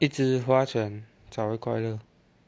一直花钱找回快乐。